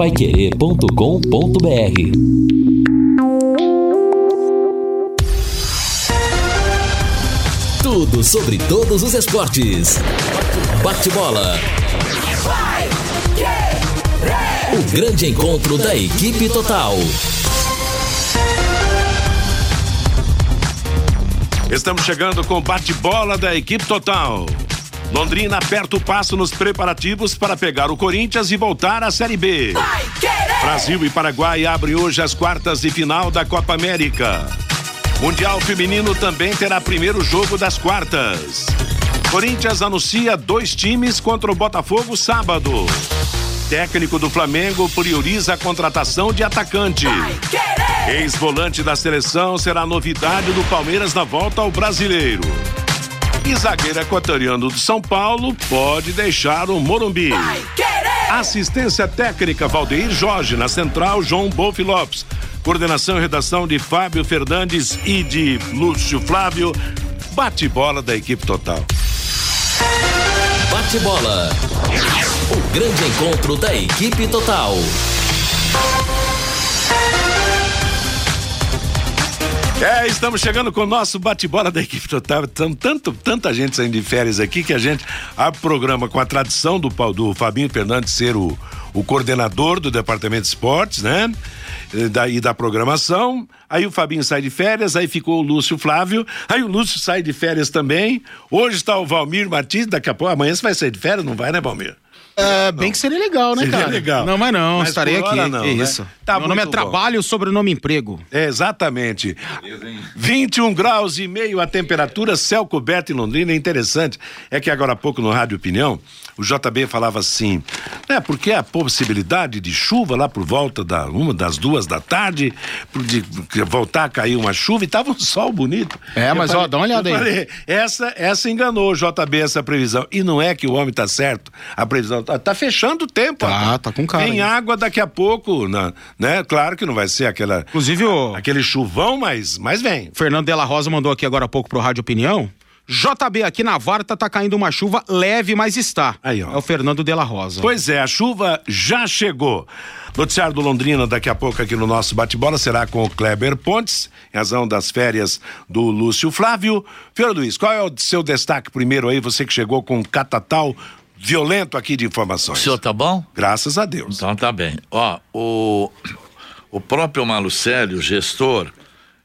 paiquerê.com.br Tudo sobre todos os esportes. Bate-bola. O grande encontro da equipe total. Estamos chegando com o bate-bola da equipe total. Londrina aperta o passo nos preparativos para pegar o Corinthians e voltar à Série B. Brasil e Paraguai abrem hoje as quartas de final da Copa América. Mundial Feminino também terá primeiro jogo das quartas. Corinthians anuncia dois times contra o Botafogo sábado. Técnico do Flamengo prioriza a contratação de atacante. Ex-volante da seleção será novidade do Palmeiras na volta ao brasileiro. E zagueiro equatoriano do São Paulo pode deixar o Morumbi. Assistência técnica Valdeir Jorge, na central João Bolfi Lopes. Coordenação e redação de Fábio Fernandes e de Lúcio Flávio. Bate-bola da equipe total. Bate-bola. O grande encontro da equipe total. É, estamos chegando com o nosso bate-bola da equipe total. Tão, tanto, tanta gente saindo de férias aqui que a gente abre o programa com a tradição do, do Fabinho Fernandes ser o, o coordenador do departamento de esportes, né? Daí da programação. Aí o Fabinho sai de férias, aí ficou o Lúcio Flávio, aí o Lúcio sai de férias também. Hoje está o Valmir Martins, daqui a pouco, amanhã você vai sair de férias, não vai, né, Valmir? É, bem que seria legal, né, Seria cara? legal. Não, mas não, Mas estarei por aqui. hora não, Que né? isso. Tá Meu nome é muito bom. trabalho, sobrenome emprego. É, exatamente. 21 graus e meio a temperatura, céu coberto em Londrina. É interessante. É que agora há pouco no Rádio Opinião, o JB falava assim, né? Porque a possibilidade de chuva lá por volta da uma das duas da tarde, por de, voltar a cair uma chuva e tava um sol bonito. É, Eu mas, ó, dá uma olhada eu aí. falei, essa, essa enganou o JB, essa previsão. E não é que o homem tá certo, a previsão tá, tá fechando o tempo. Tá, tá com cara, Tem hein? água daqui a pouco, na, né? Claro que não vai ser aquela Inclusive, o aquele chuvão, mas, mas vem. Fernando Della Rosa mandou aqui agora há pouco pro Rádio Opinião. JB, aqui na Varta tá caindo uma chuva leve, mas está. Aí, ó. É o Fernando Della Rosa. Pois é, a chuva já chegou. Noticiário do Londrina daqui a pouco aqui no nosso bate-bola será com o Kleber Pontes, em razão das férias do Lúcio Flávio. Fiora Luiz, qual é o seu destaque primeiro aí, você que chegou com um catatal violento aqui de O informações? senhor tá bom? Graças a Deus. Então tá bem. Ó, o, o próprio Malucelli, o gestor,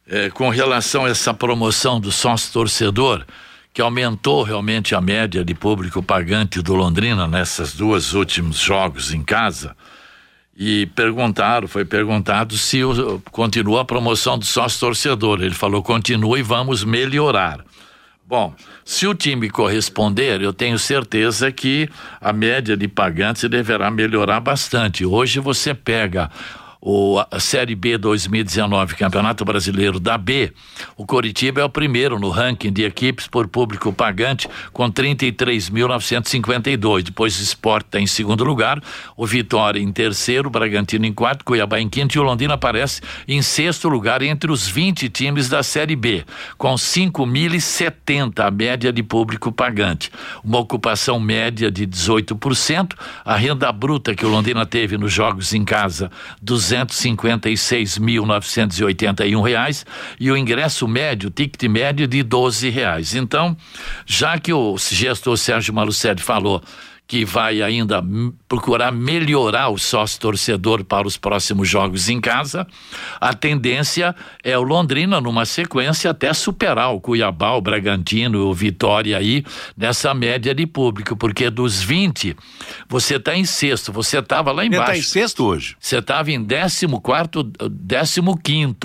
eh, com relação a essa promoção do sócio torcedor, que aumentou realmente a média de público pagante do Londrina nessas duas últimos jogos em casa. E perguntaram, foi perguntado se o- continua a promoção do sócio torcedor. Ele falou: continua e vamos melhorar. Bom, se o time corresponder, eu tenho certeza que a média de pagantes deverá melhorar bastante. Hoje você pega o, a Série B 2019, Campeonato Brasileiro da B, o Coritiba é o primeiro no ranking de equipes por público pagante, com 33.952. Depois o Sport está em segundo lugar, o Vitória em terceiro, o Bragantino em quarto, Cuiabá em quinto e o Londrina aparece em sexto lugar entre os 20 times da Série B, com 5.070 a média de público pagante. Uma ocupação média de 18%, a renda bruta que o Londrina teve nos jogos em casa, 256.981 reais e o ingresso médio, o ticket médio de 12 reais. Então, já que o gestor Sérgio Malucelli falou que vai ainda procurar melhorar o sócio torcedor para os próximos jogos em casa. A tendência é o Londrina, numa sequência, até superar o Cuiabá, o Bragantino, o Vitória aí, nessa média de público, porque dos 20, você está em sexto, você estava lá Ele embaixo. tá em sexto hoje. Você estava em 14, 15.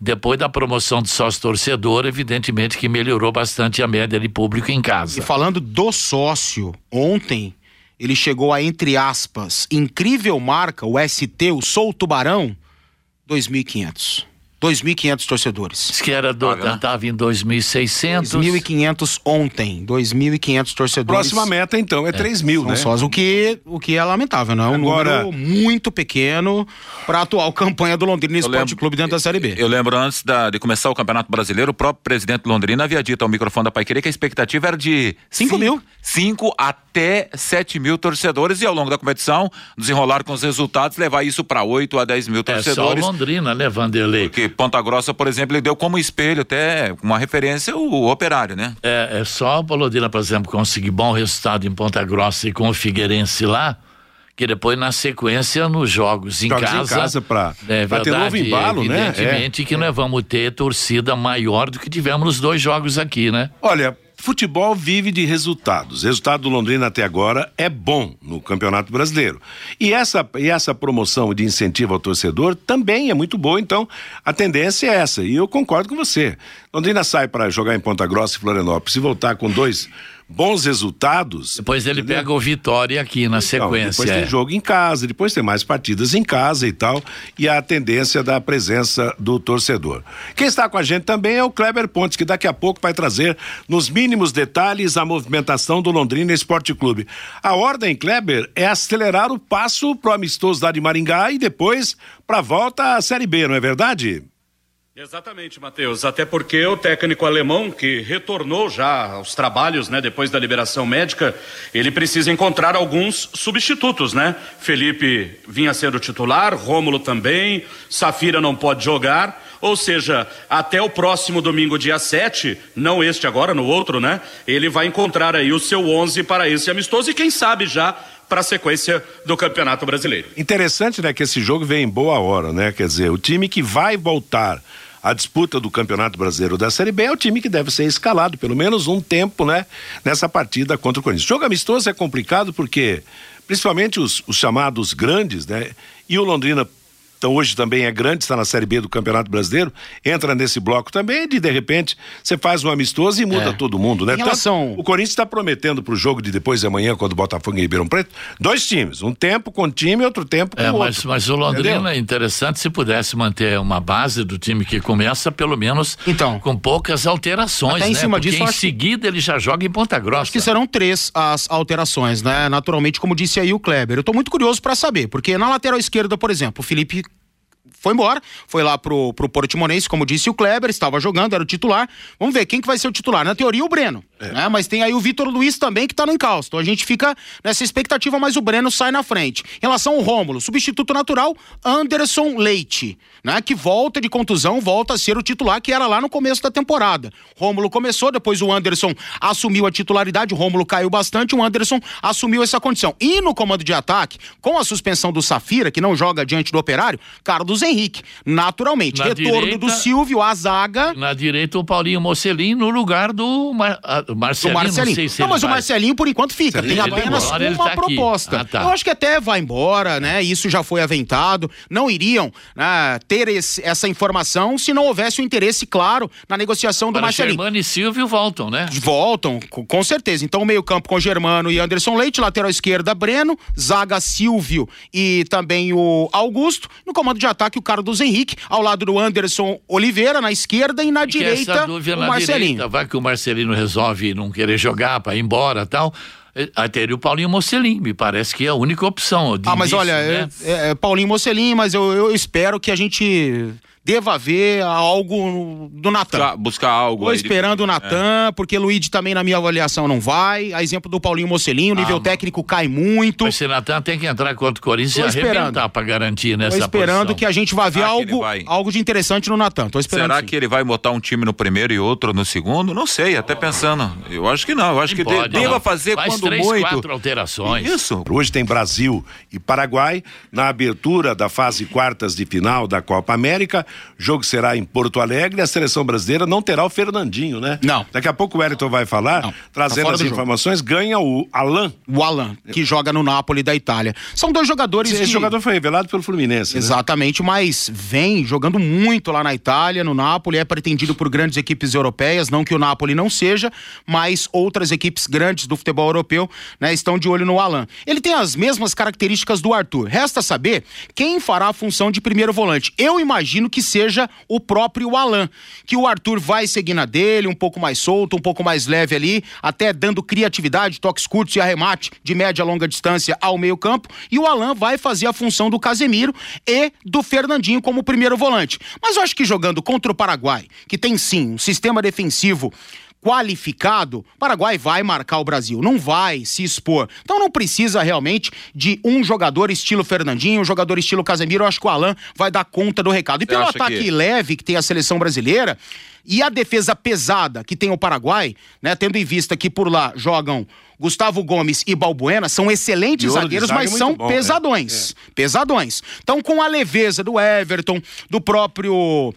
Depois da promoção de sócio torcedor, evidentemente que melhorou bastante a média de público em E casa. falando do sócio, ontem ele chegou a, entre aspas, incrível marca, o ST, o Sou Tubarão, 2.500. 2.500 torcedores. Diz que era do, estava em 2.600. 2.500 ontem, 2.500 torcedores. Próxima meta então é, 3 mil, São né? sós, o que, o que é lamentável, não é um Agora- número muito pequeno para a atual campanha do Londrina Esporte lembro- Clube dentro da Série B. Eu lembro antes da- de começar o Campeonato Brasileiro, o próprio presidente Londrina havia dito ao microfone da Paiquerê que a expectativa era de Cinco cin- mil. cinco até 7 mil torcedores e ao longo da competição desenrolar com os resultados, levar isso para 8 a 10 mil É só o torcedores. Londrina, né, Vanderlei? Porque Ponta Grossa, por exemplo, ele deu como espelho até uma referência o operário, né? É, é só o Londrina, por exemplo, conseguir bom resultado em Ponta Grossa e com o Figueirense lá, que depois na sequência nos jogos em Jogos em casa, casa pra- é pra ter novo embalo, né? evidentemente que nós vamos ter torcida maior do que tivemos nos dois jogos aqui, né? Olha, futebol vive de resultados. O resultado do Londrina até agora é bom no Campeonato Brasileiro. E essa, e essa promoção de incentivo ao torcedor também é muito boa, então a tendência é essa. E eu concordo com você. Londrina sai para jogar em Ponta Grossa e Florianópolis e voltar com dois bons resultados. Depois ele pega o Vitória aqui na Não, sequência. depois tem é. jogo em casa, depois tem mais partidas em casa e tal, e a tendência da presença do torcedor. Quem está com a gente também é o Kleber Pontes, que daqui a pouco vai trazer nos mínimos detalhes a movimentação do Londrina Esporte Clube. A ordem, Kleber, é acelerar o passo pro amistoso lá de Maringá e depois para a volta à Série B, não é verdade? Exatamente, Matheus. Até porque o técnico alemão, que retornou já aos trabalhos, né, depois da liberação médica, ele precisa encontrar alguns substitutos, né? Felipe vinha ser o titular, Rômulo também, Safira não pode jogar. Ou seja, até o próximo domingo, dia 7, não este agora, no outro, né? Ele vai encontrar aí o seu 11 para esse amistoso e quem sabe já para a sequência do Campeonato Brasileiro. Interessante, né, que esse jogo vem em boa hora, né? Quer dizer, o time que vai voltar à disputa do Campeonato Brasileiro da Série B é o time que deve ser escalado, pelo menos um tempo, né? Nessa partida contra o Corinthians. Jogo amistoso é complicado porque, principalmente os, os chamados grandes, né? E o Londrina. Então hoje também é grande, está na Série B do Campeonato Brasileiro, entra nesse bloco também, de de repente você faz um amistoso e muda É. todo mundo, né? Em relação- Tanto- o Corinthians está prometendo para o jogo de depois de amanhã, quando o Botafogo em Ribeirão Preto, dois times. Um tempo com um time e outro tempo com É, o mas, outro. mas o Londrina Entendeu? é interessante se pudesse manter uma base do time que começa, pelo menos Então. com poucas alterações, Até em né? cima Porque disso, em que- seguida ele já joga em Ponta Grossa. Acho que serão três as alterações, né? Naturalmente, como disse aí o Kleber. Eu tô muito curioso para saber, porque na lateral esquerda, por exemplo, o Felipe foi embora, foi lá pro, pro Portimonense, como disse o Kleber, estava jogando, era o titular. Vamos ver quem que vai ser o titular. Na teoria, o Breno. Né? Mas tem aí o Vitor Luiz também que tá no encalço. Então a gente fica nessa expectativa, mas o Breno sai na frente. Em relação ao Rômulo, substituto natural, Anderson Leite, né? Que volta de contusão, volta a ser o titular que era lá no começo da temporada. Rômulo começou, depois o Anderson assumiu a titularidade, o Rômulo caiu bastante, o Anderson assumiu essa condição. E no comando de ataque, com a suspensão do Safira, que não joga diante do Operário, Carlos Henrique, naturalmente. Na Retorno direita- do Silvio, a zaga Na direita, o Paulinho Mocelin no lugar do Do Marcelinho. Marcelinho. Não, sei se Não, mas o vai. Marcelinho, por enquanto, fica. Tem Ele apenas embora, uma tá proposta. Ah, tá. Eu acho que até vai embora, né? Isso já foi aventado. Não iriam né, ter esse- essa informação se não houvesse o interesse claro na negociação do Para Marcelinho. Germano e Silvio voltam, né? Voltam, co- com certeza. Então, meio-campo com Germano e Anderson Leite, lateral esquerda, Breno, zaga Silvio e também o Augusto. No comando de ataque, o Carlos Henrique, ao lado do Anderson Oliveira, na esquerda, e na Que direita, o Marcelinho. direita, vai que o Marcelino resolve não querer jogar para ir embora tal. eh, Aí teria o Paulinho Mocelin, me parece que é a única opção. Ah, mas início, olha, né? é, é, é Paulinho Mocelin, mas eu, eu espero que a gente deva ver algo do Natan. Buscar, buscar algo. Tô de- esperando o Natan, porque Luigi também na minha avaliação não vai. A exemplo do Paulinho Mocelin, o nível Ah, técnico cai muito. Mas o Natan tem que entrar contra o Corinthians Tô e esperando. arrebentar para garantir Tô nessa esperando posição. que a gente vá ver algo, vai? algo de interessante no Natan. Tô esperando. Será sim. que ele vai botar um time no primeiro e outro no segundo? Não sei, até pensando. Eu acho que não. Eu acho que de- Pode, deva não. fazer Faz quando três, muito. quatro alterações. Isso. Hoje tem Brasil e Paraguai na abertura da fase quartas de final da Copa América. O jogo será em Porto Alegre. A seleção brasileira não terá o Fernandinho, né? Não. Daqui a pouco o Wellington vai falar, Não, tá trazendo fora as do jogo. informações. Ganha o Alan. O Alan, que joga no Napoli da Itália. São dois jogadores Esse que... jogador foi revelado pelo Fluminense. né? Exatamente, mas vem jogando muito lá na Itália, no Napoli, é pretendido por grandes equipes europeias, não que o Napoli não seja, mas outras equipes grandes do futebol europeu, né, estão de olho no Alan. Ele tem as mesmas características do Arthur. Resta saber quem fará a função de primeiro volante. Eu imagino que seja o próprio Alan, que o Arthur vai seguir na dele, um pouco mais solto, um pouco mais leve ali, até dando criatividade, toques curtos e arremate de média a longa distância ao meio-campo, e o Alan vai fazer a função do Casemiro e do Fernandinho como primeiro volante. Mas eu acho que jogando contra o Paraguai, que tem sim um sistema defensivo qualificado, o Paraguai vai marcar o Brasil, não vai se expor. Então não precisa realmente de um jogador estilo Fernandinho, um jogador estilo Casemiro. Eu acho que o Alan vai dar conta do recado. E pelo ataque que... leve que tem a seleção brasileira e a defesa pesada que tem o Paraguai, né, tendo em vista que por lá jogam Gustavo Gomes e Balbuena são excelentes zagueiros, mas são bom, pesadões. É. Pesadões. Então, com a leveza do Everton, do próprio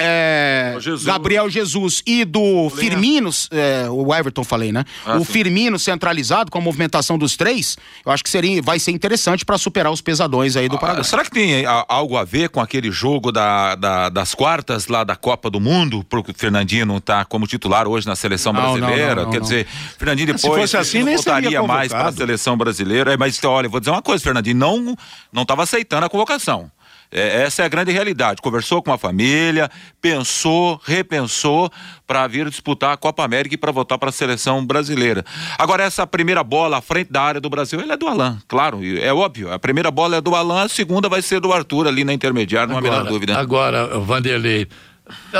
é, Jesus. Gabriel Jesus e do Firmino, é, o Everton falei, né? Ah, o sim. Firmino centralizado com a movimentação dos três, eu acho que seria, vai ser interessante para superar os pesadões aí do ah, Paraguai. será que tem a, algo a ver com aquele jogo da, da, das quartas lá da Copa do Mundo, pro Fernandinho não tá como titular hoje na seleção não, brasileira? Não, não, Quer dizer, Fernandinho depois Se fosse assim, nem voltaria mais para a seleção brasileira. É, mas olha, vou dizer uma coisa, Fernandinho não não estava aceitando a convocação. É, essa é a grande realidade. Conversou com a família, pensou, repensou para vir disputar a Copa América e para voltar para a seleção brasileira. Agora, essa primeira bola à frente da área do Brasil, ela é do Alan, claro, é óbvio. A primeira bola é do Alan, a segunda vai ser do Arthur ali na intermediária, não há a menor dúvida. Agora, Vanderlei,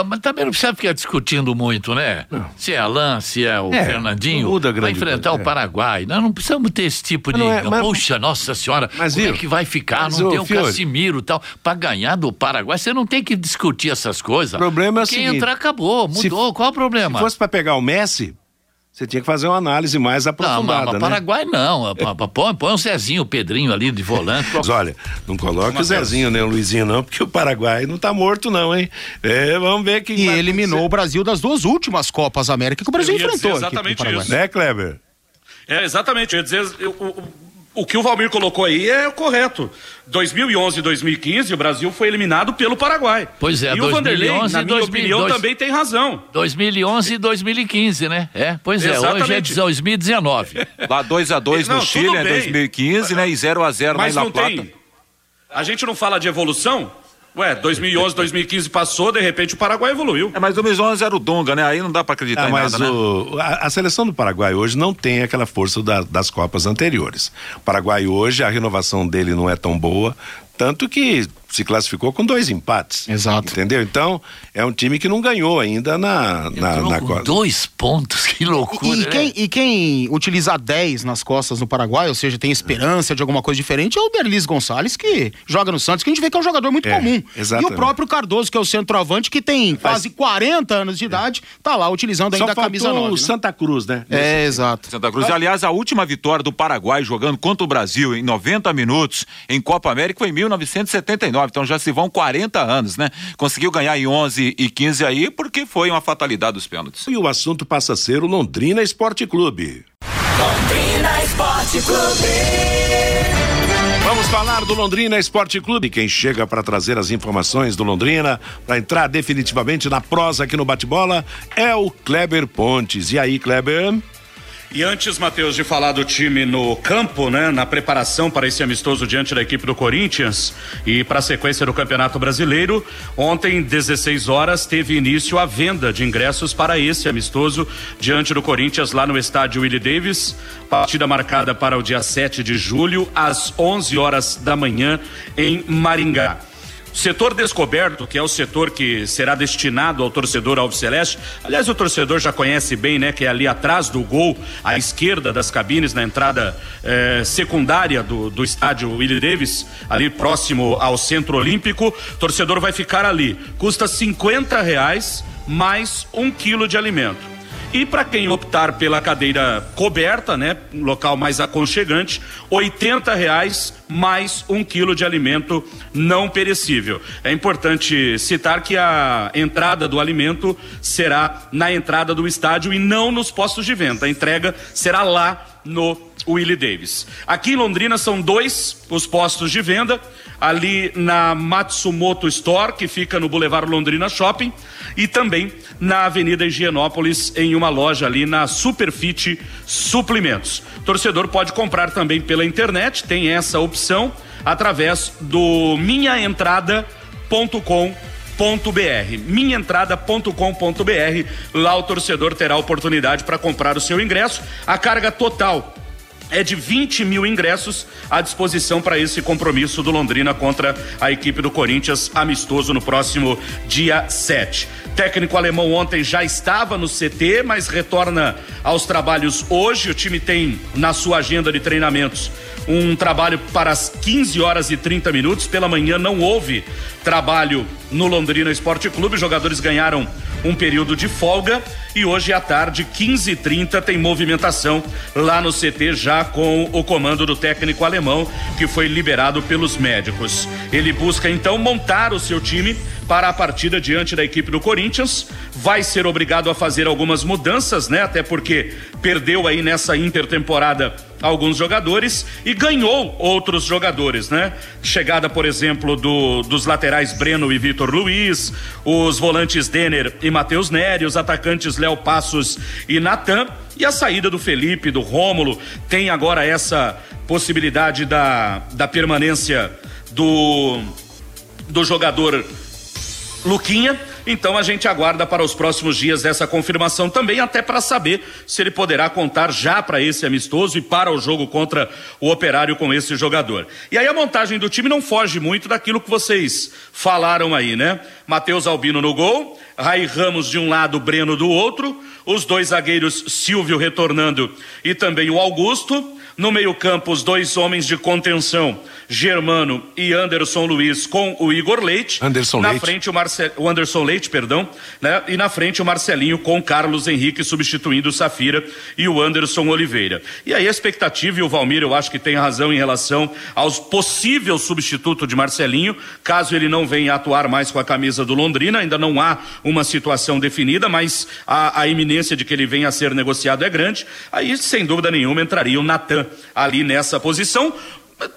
mas também não precisa ficar discutindo muito, né? Não. Se é Alain, se é o é, Fernandinho, muda vai enfrentar coisa, o Paraguai. Nós não precisamos ter esse tipo de. É, mas, Poxa, nossa senhora, mas, como viu, é que vai ficar? Não tem o Fiore, Casimiro e tal. Para ganhar do Paraguai, você não tem que discutir essas coisas. O problema é o Quem seguinte, entrar acabou, mudou. Se, Qual é o problema? Se fosse para pegar o Messi, você tinha que fazer uma análise mais aprofundada. Não, mas, né? Paraguai não. Põe, põe o Zezinho, o Pedrinho ali de volante. Mas olha, não coloca o Zezinho nem o Luizinho, não, porque o Paraguai não tá morto, não, hein? É, vamos ver que. E eliminou o Brasil das duas últimas Copas América que o Brasil enfrentou. Exatamente isso. Né, Kleber? É, exatamente. Eu ia dizer. Eu, eu, o que o Valmir colocou aí é o correto. 2011 e 2015, o Brasil foi eliminado pelo Paraguai. Pois é, e 2011, o Vanderlei, na minha 2000, opinião, dois, também tem razão. 2011 e 2015, né? É, pois é, hoje é 2019. Lá 2 a 2 no Chile é 2015, né? E 0 a 0 Mas na La Plata. Tem, a gente não fala de evolução? Ué, 2011, 2015 passou, de repente o Paraguai evoluiu. É, mas 2011 era o Dunga, né? Aí não dá para acreditar é, em mas nada, o, né? a, a, seleção do Paraguai hoje não tem aquela força da, das Copas anteriores. O Paraguai hoje, a renovação dele não é tão boa, tanto que se classificou com dois empates. Exato. Entendeu? Então, é um time que não ganhou ainda na. na, na com dois pontos, que loucura. E, e, quem, e quem utiliza 10 nas costas no Paraguai, ou seja, tem esperança de alguma coisa diferente, é o Derlis Gonçalves, que joga no Santos, que a gente vê que é um jogador muito é, comum. Exatamente. E o próprio Cardoso, que é o centroavante, que tem quase 40 anos de idade, é. tá lá utilizando ainda Só a camisa 9. o né? Santa Cruz, né? É, exato. Santa Cruz. Aliás, a última vitória do Paraguai jogando contra o Brasil em 90 minutos em Copa América foi em 1979. Então já se vão 40 anos, né? Conseguiu ganhar em 11 e 15 aí porque foi uma fatalidade dos pênaltis. E o assunto passa a ser o Londrina Esporte Clube. Londrina Esporte Clube. Vamos falar do Londrina Esporte Clube. Quem chega para trazer as informações do Londrina, para entrar definitivamente na prosa aqui no bate-bola, é o Kleber Pontes. E aí, Kleber? E antes, Matheus, de falar do time no campo, né, na preparação para esse amistoso diante da equipe do Corinthians e para a sequência do Campeonato Brasileiro, ontem, 16 horas, teve início a venda de ingressos para esse amistoso diante do Corinthians lá no estádio Willie Davis. Partida marcada para o dia 7 de julho, às 11 horas da manhã, em Maringá. Setor descoberto, que é o setor que será destinado ao torcedor Alves Celeste. Aliás, o torcedor já conhece bem, né? Que é ali atrás do gol, à esquerda das cabines, na entrada eh, secundária do, do estádio Willie Davis, ali próximo ao Centro Olímpico. O torcedor vai ficar ali. Custa 50 reais mais um quilo de alimento. E para quem optar pela cadeira coberta, né, local mais aconchegante, oitenta reais mais um quilo de alimento não perecível. É importante citar que a entrada do alimento será na entrada do estádio e não nos postos de venda. A entrega será lá no Willie Davis. Aqui em Londrina são dois os postos de venda, ali na Matsumoto Store, que fica no Boulevard Londrina Shopping, e também na Avenida Higienópolis, em uma loja ali na Superfit Suprimentos. O torcedor pode comprar também pela internet, tem essa opção, através do minhaentrada.com.br. minhaentrada.com.br. Lá o torcedor terá a oportunidade para comprar o seu ingresso. A carga total é de 20 mil ingressos à disposição para esse compromisso do Londrina contra a equipe do Corinthians, amistoso no próximo dia 7. Técnico alemão ontem já estava no CT, mas retorna aos trabalhos hoje. O time tem na sua agenda de treinamentos um trabalho para as 15 horas e 30 minutos. Pela manhã não houve trabalho no Londrina Esporte Clube. Os jogadores ganharam um período de folga e hoje à tarde, 15h30, tem movimentação lá no CT já com o comando do técnico alemão que foi liberado pelos médicos. Ele busca então montar o seu time para a partida diante da equipe do Corinthians. Vai ser obrigado a fazer algumas mudanças, né? Até porque perdeu aí nessa intertemporada alguns jogadores e ganhou outros jogadores, né? Chegada, por exemplo, do, dos laterais Breno e Vitor Luiz, os volantes Denner e Matheus Nery, os atacantes Léo Passos e Natan. E a saída do Felipe, do Rômulo, tem agora essa possibilidade da, da permanência do, do jogador Luquinha. Então a gente aguarda para os próximos dias essa confirmação também, até para saber se ele poderá contar já para esse amistoso e para o jogo contra o Operário com esse jogador. E aí a montagem do time não foge muito daquilo que vocês falaram aí, né? Matheus Albino no gol, Rai Ramos de um lado, Breno do outro, os dois zagueiros Silvio retornando e também o Augusto. No meio-campo, os dois homens de contenção, Germano e Anderson Luiz com o Igor Leite. Anderson na Leite. frente o, Marce... o Anderson Leite, perdão, né? E na frente o Marcelinho com Carlos Henrique substituindo o Safira e o Anderson Oliveira. E aí a expectativa, e o Valmir eu acho que tem razão em relação aos possível substituto de Marcelinho, caso ele não venha atuar mais com a camisa do Londrina, ainda não há uma situação definida, mas a, a iminência de que ele venha a ser negociado é grande. Aí, sem dúvida nenhuma, entraria o Natan ali nessa posição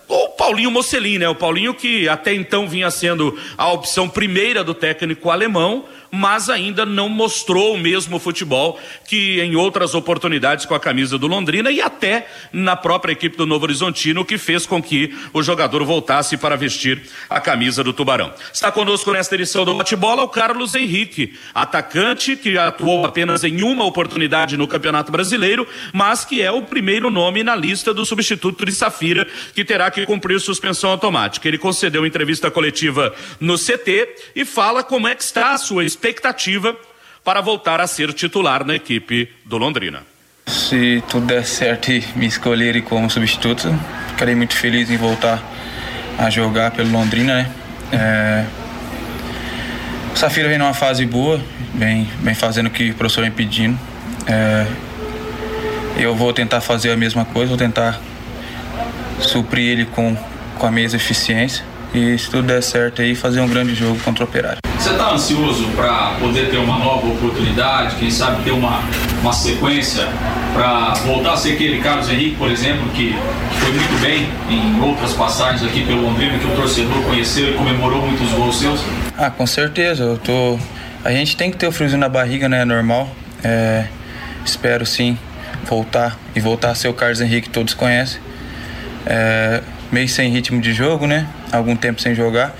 o Paulinho Mocelin, né? O Paulinho que até então vinha sendo a opção primeira do técnico alemão, mas ainda não mostrou o mesmo futebol que em outras oportunidades com a camisa do Londrina e até na própria equipe do Novo Horizontino, que fez com que o jogador voltasse para vestir a camisa do Tubarão. Está conosco nesta edição do Bate-Bola o Carlos Henrique, atacante que atuou apenas em uma oportunidade no Campeonato Brasileiro, mas que é o primeiro nome na lista do substituto de Safira, que terá que cumprir suspensão automática. Ele concedeu entrevista coletiva no CT e fala como é que está a sua experiência expectativa para voltar a ser titular na equipe do Londrina. Se tudo der certo e me escolherem como substituto, ficarei muito feliz em voltar a jogar pelo Londrina, né? É... O Safira vem numa fase boa, vem, vem fazendo o que o professor vem pedindo. É... Eu vou tentar fazer a mesma coisa, vou tentar suprir ele com, com a mesma eficiência e se tudo der certo aí, fazer um grande jogo contra o Operário. Você está ansioso para poder ter uma nova oportunidade, quem sabe ter uma, uma sequência para voltar a ser aquele Carlos Henrique, por exemplo, que, foi muito bem em outras passagens aqui pelo Londrina, que o torcedor conheceu e comemorou muitos gols seus? Ah, com certeza. Eu tô... A gente tem que ter o friozinho na barriga, né? É normal. É... Espero sim voltar e voltar a ser o Carlos Henrique que todos conhecem. É... Meio sem ritmo de jogo, né? Algum tempo sem jogar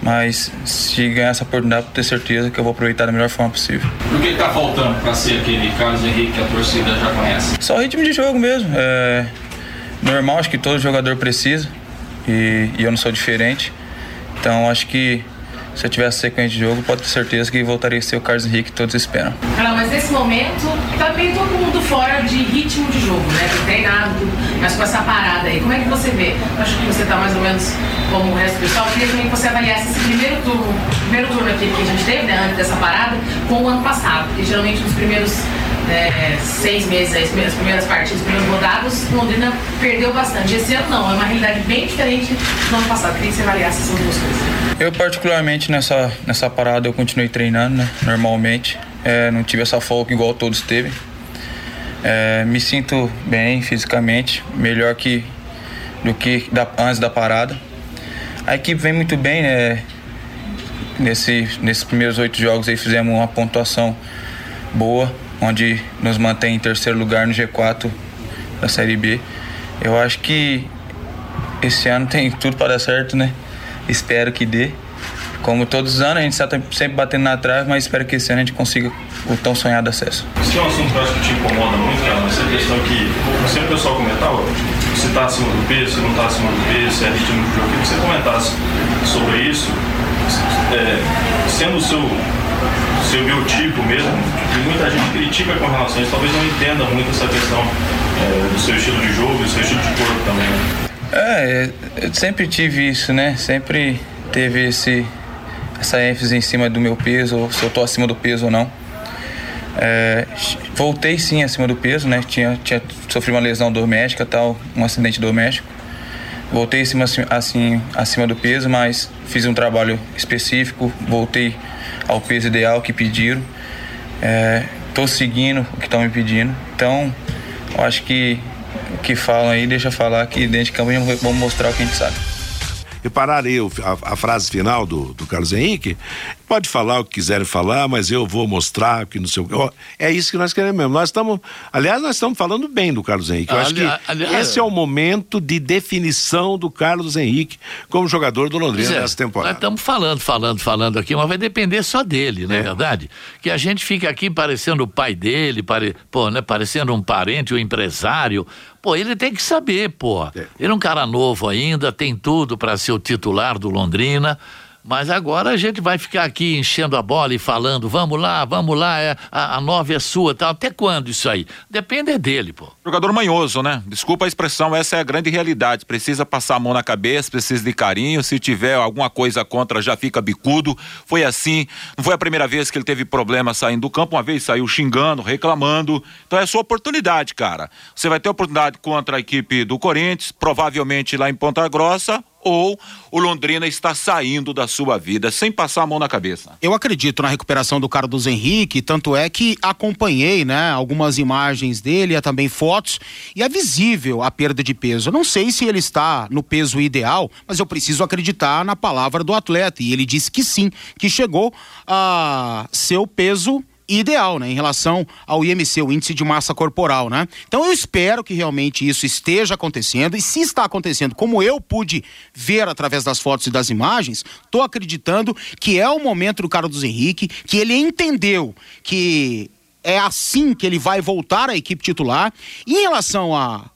mas se ganhar essa oportunidade, ter certeza que eu vou aproveitar da melhor forma possível. O que está faltando para ser aquele Carlos Henrique que a torcida já conhece? Só o ritmo de jogo mesmo. É normal, acho que todo jogador precisa e, e eu não sou diferente. Então acho que se eu tivesse sequência de jogo, pode ter certeza que voltaria a ser o Carlos Henrique que todos esperam. Não, mas nesse momento bem todo mundo fora de ritmo de jogo, né? Treinado, mas com essa parada aí. Como é que você vê? Acho que você tá mais ou menos como o resto do pessoal. Eu queria também que você avaliasse esse primeiro turno, primeiro turno aqui que a gente teve, né, antes dessa parada, com o ano passado. Porque geralmente nos primeiros é, seis meses, as primeiras partidas, os primeiros rodados, Londrina perdeu bastante. Esse ano não, é uma realidade bem diferente do ano passado. Queria que você avaliasse essas duas coisas. Eu, particularmente, nessa, nessa parada, eu continuei treinando, né, normalmente. É, não tive essa folga igual todos teve. É, me sinto bem fisicamente, melhor que do que da, antes da parada. A equipe vem muito bem, né? Nesse, nesses primeiros oito jogos aí fizemos uma pontuação boa onde nos mantém em terceiro lugar no G4 da Série B. Eu acho que esse ano tem tudo para dar certo, né? Espero que dê, como todos os anos, a gente está sempre batendo na trave, mas espero que esse ano a gente consiga o tão sonhado acesso. Isso é um assunto que que te incomoda muito, cara, essa questão que sempre o pessoal comentava, se está acima do peso, se não está acima do peso, se é ritmo do jogo, que você comentasse sobre isso, é, sendo o seu seu biotipo mesmo, e muita gente critica com relação a isso, talvez não entenda muito essa questão é, do seu estilo de jogo, do seu estilo de corpo também. É, eu sempre tive isso, né? Sempre teve esse, essa ênfase em cima do meu peso, se eu tô acima do peso ou não. É, voltei sim acima do peso, né? Tinha, tinha sofrido uma lesão doméstica, tal, um acidente doméstico. Voltei acima, assim, acima do peso, mas fiz um trabalho específico, voltei ao peso ideal que pediram. Estou é, seguindo o que estão me pedindo. Então, eu acho que o que falam aí, deixa falar que dentro de campo vamos mostrar o que a gente sabe. Repararei a, a frase final do, do Carlos Henrique. Pode falar o que quiserem falar, mas eu vou mostrar que não sei o que. É isso que nós queremos mesmo. Nós estamos, aliás, nós estamos falando bem do Carlos Henrique. Eu acho que esse é o momento de definição do Carlos Henrique como jogador do Londrina é, nessa temporada. Nós estamos falando, falando, falando aqui, mas vai depender só dele, não é, é verdade? Que a gente fica aqui parecendo o pai dele, pare, pô, né, parecendo um parente, um empresário. Pô, ele tem que saber, pô. É. Ele é um cara novo ainda, tem tudo para ser o titular do Londrina. Mas agora a gente vai ficar aqui enchendo a bola e falando, vamos lá, vamos lá, é, a, a nove é sua, tal. Até quando isso aí? Depende dele, pô. Jogador manhoso, né? Desculpa a expressão, essa é a grande realidade. Precisa passar a mão na cabeça, precisa de carinho. Se tiver alguma coisa contra, já fica bicudo. Foi assim. Não foi a primeira vez que ele teve problema saindo do campo. Uma vez saiu xingando, reclamando. Então é sua oportunidade, cara. Você vai ter oportunidade contra a equipe do Corinthians, provavelmente lá em Ponta Grossa, ou o Londrina está saindo da sua vida sem passar a mão na cabeça? Eu acredito na recuperação do Carlos Henrique, tanto é que acompanhei, né, algumas imagens dele, também fotos, e é visível a perda de peso. Eu não sei se ele está no peso ideal, mas eu preciso acreditar na palavra do atleta, e ele disse que sim, que chegou a seu peso ideal, né, em relação ao IMC, o índice de massa corporal, né? Então eu espero que realmente isso esteja acontecendo e se está acontecendo, como eu pude ver através das fotos e das imagens, tô acreditando que é o momento do Carlos Henrique, que ele entendeu que é assim que ele vai voltar à equipe titular. E em relação a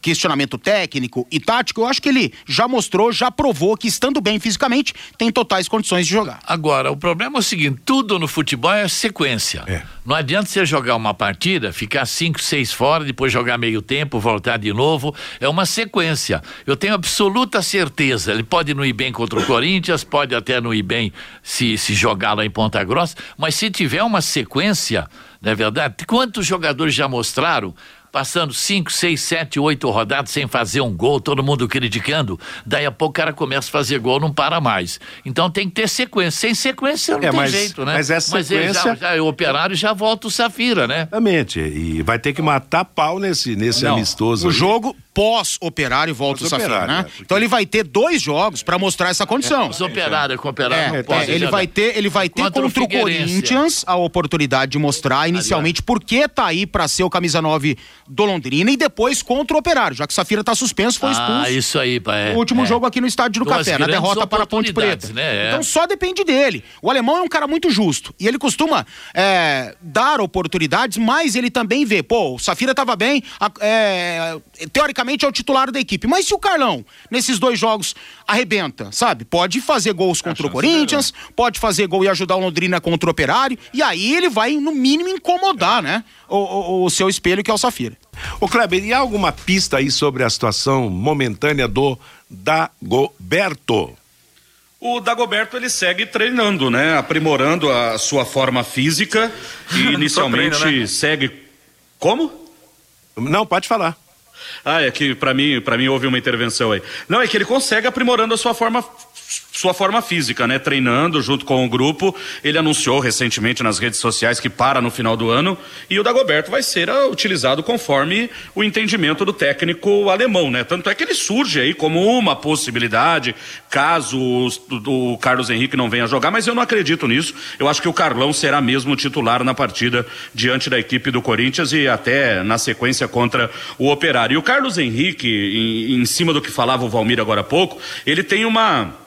questionamento técnico e tático, eu acho que ele já mostrou, já provou que estando bem fisicamente, tem totais condições de jogar. Agora, o problema é o seguinte: tudo no futebol é sequência. É. Não adianta você jogar uma partida, ficar cinco, seis fora, depois jogar meio tempo, voltar de novo. É uma sequência. Eu tenho absoluta certeza. Ele pode não ir bem contra o Corinthians, pode até não ir bem se, se jogar lá em Ponta Grossa, mas se tiver uma sequência, não é verdade? Quantos jogadores já mostraram passando cinco, seis, sete, oito rodadas sem fazer um gol, todo mundo criticando, daí a pouco o cara começa a fazer gol, não para mais. Então tem que ter sequência. Sem sequência não é, tem mas, jeito, né? Mas essa sequência... Mas já, já, o operário já volta o Safira, né? Exatamente. E vai ter que matar pau nesse, nesse não, amistoso. O aí. jogo pós-operário volta pós o Safira, né? É, porque... Então ele vai ter dois jogos para mostrar essa condição. Os operários com operário é, é, ele, vai ter, ele vai ter contra, contra o, o Corinthians a oportunidade de mostrar inicialmente por que tá aí para ser o camisa 9 do Londrina e depois contra o Operário, já que o Safira está suspenso, foi ah, expulso. Ah, isso aí, pai. É, o último é. jogo aqui no Estádio do Duas Café, na derrota para a Ponte Preta. Né? É. Então só depende dele. O alemão é um cara muito justo e ele costuma é, dar oportunidades, mas ele também vê, pô, o Safira estava bem, é, teoricamente é o titular da equipe, mas se o Carlão, nesses dois jogos, arrebenta, sabe? Pode fazer gols contra o Corinthians, pode fazer gol e ajudar o Londrina contra o Operário, e aí ele vai, no mínimo, incomodar, né? O, o, o seu espelho, que é o Safira. Ô Kleber, e há alguma pista aí sobre a situação momentânea do Dagoberto? O Dagoberto ele segue treinando, né? Aprimorando a sua forma física e inicialmente treino, né? segue. Como? Não, pode falar. Ah, é que para mim, para mim houve uma intervenção aí. Não, é que ele consegue aprimorando a sua forma sua forma física, né? Treinando junto com o grupo. Ele anunciou recentemente nas redes sociais que para no final do ano e o Dagoberto vai ser uh, utilizado conforme o entendimento do técnico alemão, né? Tanto é que ele surge aí como uma possibilidade, caso o, o Carlos Henrique não venha jogar, mas eu não acredito nisso. Eu acho que o Carlão será mesmo titular na partida diante da equipe do Corinthians e até na sequência contra o Operário. E o Carlos Henrique, em, em cima do que falava o Valmir agora há pouco, ele tem uma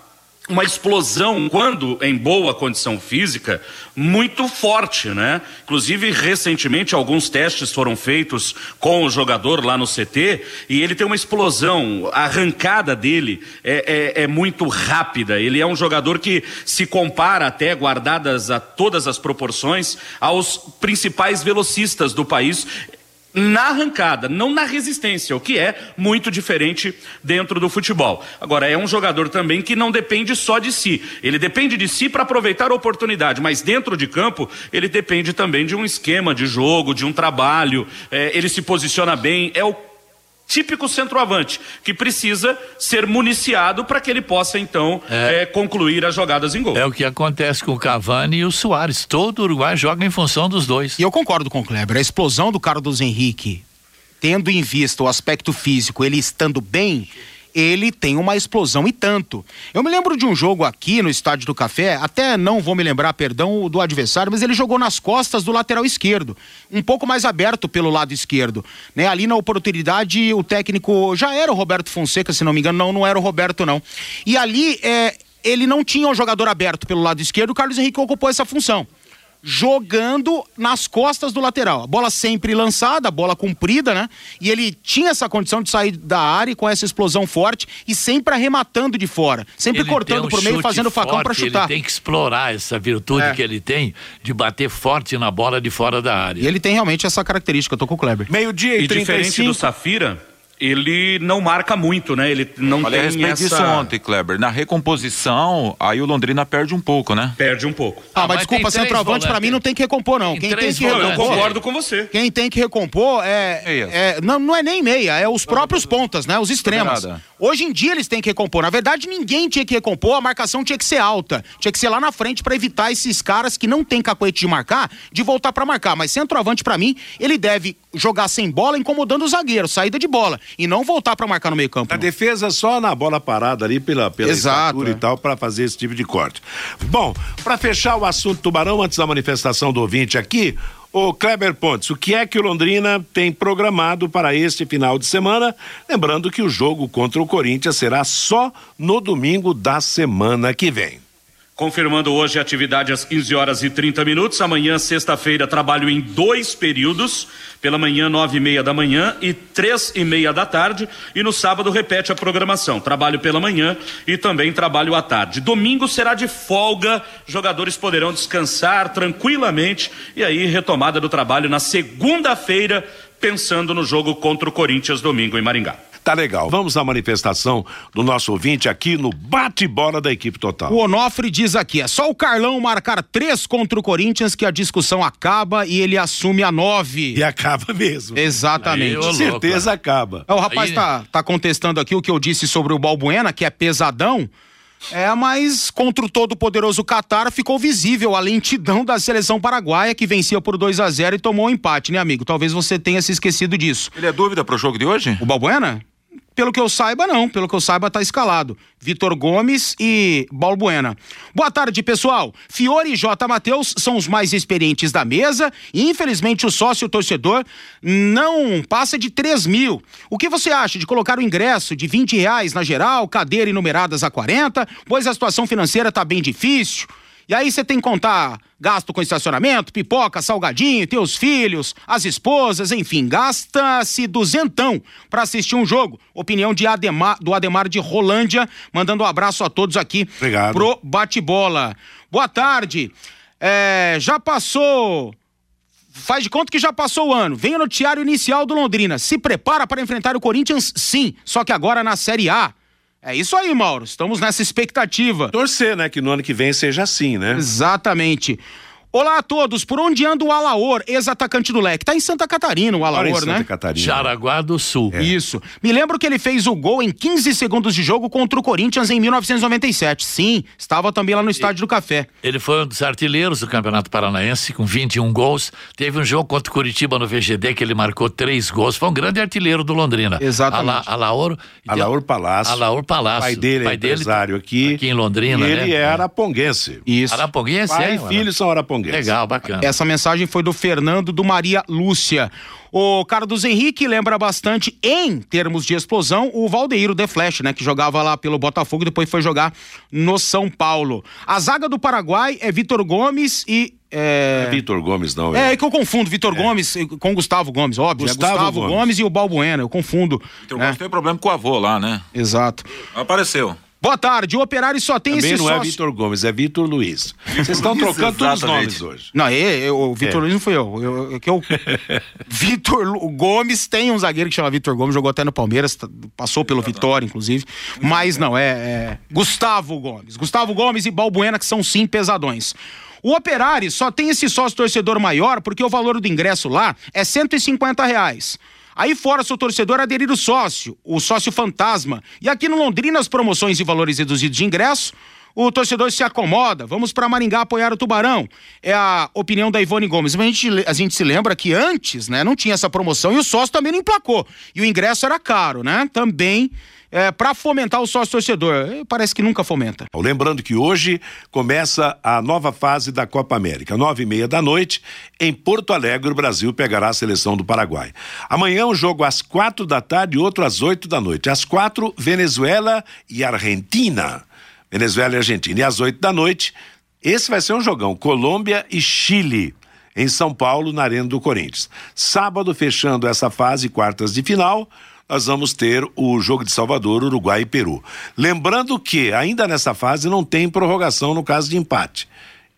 uma explosão, quando em boa condição física, muito forte, né? Inclusive, recentemente, alguns testes foram feitos com o jogador lá no CT e ele tem uma explosão. A arrancada dele é, é, é muito rápida. Ele é um jogador que se compara, até guardadas a todas as proporções, aos principais velocistas do país na arrancada, não na resistência, o que é muito diferente dentro do futebol. Agora, é um jogador também que não depende só de si. Ele depende de si para aproveitar a oportunidade, mas dentro de campo, ele depende também de um esquema de jogo, de um trabalho. É, ele se posiciona bem, é o típico centroavante, que precisa ser municiado para que ele possa, então, é. É, concluir as jogadas em gol. É o que acontece com o Cavani e o Soares. Todo Uruguai joga em função dos dois. E eu concordo com o Kleber. A explosão do Carlos Henrique, tendo em vista o aspecto físico, ele estando bem ele tem uma explosão e tanto. Eu me lembro de um jogo aqui no Estádio do Café, até não vou me lembrar, perdão, do adversário, mas ele jogou nas costas do lateral esquerdo, um pouco mais aberto pelo lado esquerdo. Né? Ali na oportunidade, o técnico já era o Roberto Fonseca, se não me engano, não, não era o Roberto, não. E ali, é, ele não tinha um jogador aberto pelo lado esquerdo, o Carlos Henrique ocupou essa função jogando nas costas do lateral. A bola sempre lançada, a bola comprida, né? E ele tinha essa condição de sair da área com essa explosão forte e sempre arrematando de fora, sempre ele cortando um por meio, fazendo forte, facão para chutar. Ele tem que explorar essa virtude é. que ele tem de bater forte na bola de fora da área. E ele tem realmente essa característica, eu tô com o Kleber. Meio-dia e, e diferente do Safira, ele não marca muito, né? Ele não Falei tem a respeito essa... disso ontem, Kleber. Na recomposição, aí o Londrina perde um pouco, né? Perde um pouco. Ah, ah mas, mas desculpa, centroavante para mim não tem que recompor, não. Tem Quem tem que recompor... Eu concordo com você. Quem tem que recompor é... é não, não é nem meia, é os próprios pontas, né? Os extremos. Hoje em dia eles têm que recompor. Na verdade, ninguém tinha que recompor, a marcação tinha que ser alta. Tinha que ser lá na frente para evitar esses caras que não tem cacoete de marcar, de voltar para marcar. Mas centroavante, para mim, ele deve jogar sem bola, incomodando o zagueiro, saída de bola. E não voltar para marcar no meio campo. A defesa só na bola parada ali pela, pela Exato, é. e tal, para fazer esse tipo de corte. Bom, para fechar o assunto Tubarão, antes da manifestação do ouvinte aqui, o Kleber Pontes, o que é que o Londrina tem programado para este final de semana? Lembrando que o jogo contra o Corinthians será só no domingo da semana que vem. Confirmando hoje a atividade às 15 horas e 30 minutos. Amanhã, sexta-feira, trabalho em dois períodos. Pela manhã, nove e meia da manhã e três e meia da tarde. E no sábado, repete a programação. Trabalho pela manhã e também trabalho à tarde. Domingo será de folga. Jogadores poderão descansar tranquilamente. E aí, retomada do trabalho na segunda-feira, pensando no jogo contra o Corinthians domingo em Maringá. Tá legal. Vamos à manifestação do nosso ouvinte aqui no bate-bola da equipe total. O Onofre diz aqui: é só o Carlão marcar três contra o Corinthians que a discussão acaba e ele assume a nove. E acaba mesmo. Exatamente. Com certeza acaba. É, o rapaz Aí... tá, tá contestando aqui o que eu disse sobre o Balbuena, que é pesadão. É, mas contra o todo poderoso Qatar ficou visível a lentidão da seleção paraguaia que vencia por 2 a 0 e tomou um empate, né, amigo? Talvez você tenha se esquecido disso. Ele é dúvida pro jogo de hoje? O Balbuena? Pelo que eu saiba, não. Pelo que eu saiba, tá escalado. Vitor Gomes e Balbuena. Boa tarde, pessoal. Fiore e J. Matheus são os mais experientes da mesa e, infelizmente, o sócio torcedor não passa de 3 mil. O que você acha de colocar o ingresso de 20 reais na geral, cadeira enumeradas a 40, pois a situação financeira tá bem difícil? E aí você tem que contar gasto com estacionamento, pipoca, salgadinho, teus filhos, as esposas, enfim, gasta-se duzentão para assistir um jogo. Opinião de Ademar, do Ademar de Rolândia, mandando um abraço a todos aqui Obrigado. pro bate-bola. Boa tarde. É, já passou faz de conta que já passou o ano. Vem o noticiário inicial do Londrina. Se prepara para enfrentar o Corinthians? Sim, só que agora na Série A. É isso aí, Mauro. Estamos nessa expectativa. Torcer, né? Que no ano que vem seja assim, né? Exatamente. Olá a todos, por onde anda o Alaor, ex-atacante do Leque? Tá em Santa Catarina o Alaor, Santa né? Catarina. Jaraguá do Sul. É. Isso. Me lembro que ele fez o gol em 15 segundos de jogo contra o Corinthians em 1997. Sim, estava também lá no Estádio do Café. Ele foi um dos artilheiros do Campeonato Paranaense, com 21 gols. Teve um jogo contra o Curitiba no VGD que ele marcou três gols. Foi um grande artilheiro do Londrina. Exatamente. Ala, Alaor. Alaor Palácio. Alaor Palácio. Pai dele é pai é empresário aqui. Aqui em Londrina, e ele né? é araponguense. Isso. Araponguense, Pai é, e filho são araponguenses. Legal, bacana. Essa mensagem foi do Fernando do Maria Lúcia. O Carlos Henrique lembra bastante, em termos de explosão, o Valdeiro The Flash, né? Que jogava lá pelo Botafogo e depois foi jogar no São Paulo. A zaga do Paraguai é Vitor Gomes e é, é Vitor Gomes, não. É, é que eu confundo Vitor é. Gomes com Gustavo Gomes, óbvio. É Gustavo, é Gustavo Gomes. Gomes. e o Balbuena, eu confundo. Vitor né? Gomes tem problema com o avô lá, né? Exato. Apareceu. Boa tarde, o operário só tem Também esse não é sócio... é Vitor Gomes, é Vitor Luiz. Vocês estão trocando todos os nomes hoje. Não, é, o Vitor é. Luiz não fui eu. eu, eu, eu Vitor Gomes tem um zagueiro que chama Vitor Gomes, jogou até no Palmeiras, tá, passou pelo Vitória, inclusive. Mas não, é, é, Gustavo Gomes. Gustavo Gomes e Balbuena, que são sim pesadões. O Operário só tem esse sócio torcedor maior porque o valor do ingresso lá é 150 reais. Aí fora seu torcedor aderir o sócio, o sócio fantasma. E aqui no Londrina as promoções e valores reduzidos de ingresso, o torcedor se acomoda. Vamos para Maringá apoiar o Tubarão. É a opinião da Ivone Gomes. Mas a gente, a gente se lembra que antes, né, não tinha essa promoção e o sócio também não emplacou. E o ingresso era caro, né? Também é, para fomentar o sócio torcedor. Parece que nunca fomenta. Lembrando que hoje começa a nova fase da Copa América. Nove e meia da noite, em Porto Alegre, o Brasil pegará a seleção do Paraguai. Amanhã um jogo às quatro da tarde e outro às oito da noite. Às quatro, Venezuela e Argentina. Venezuela e Argentina. E às oito da noite, esse vai ser um jogão. Colômbia e Chile em São Paulo, na Arena do Corinthians. Sábado, fechando essa fase, quartas de final, nós vamos ter o jogo de Salvador, Uruguai e Peru. Lembrando que, ainda nessa fase, não tem prorrogação no caso de empate.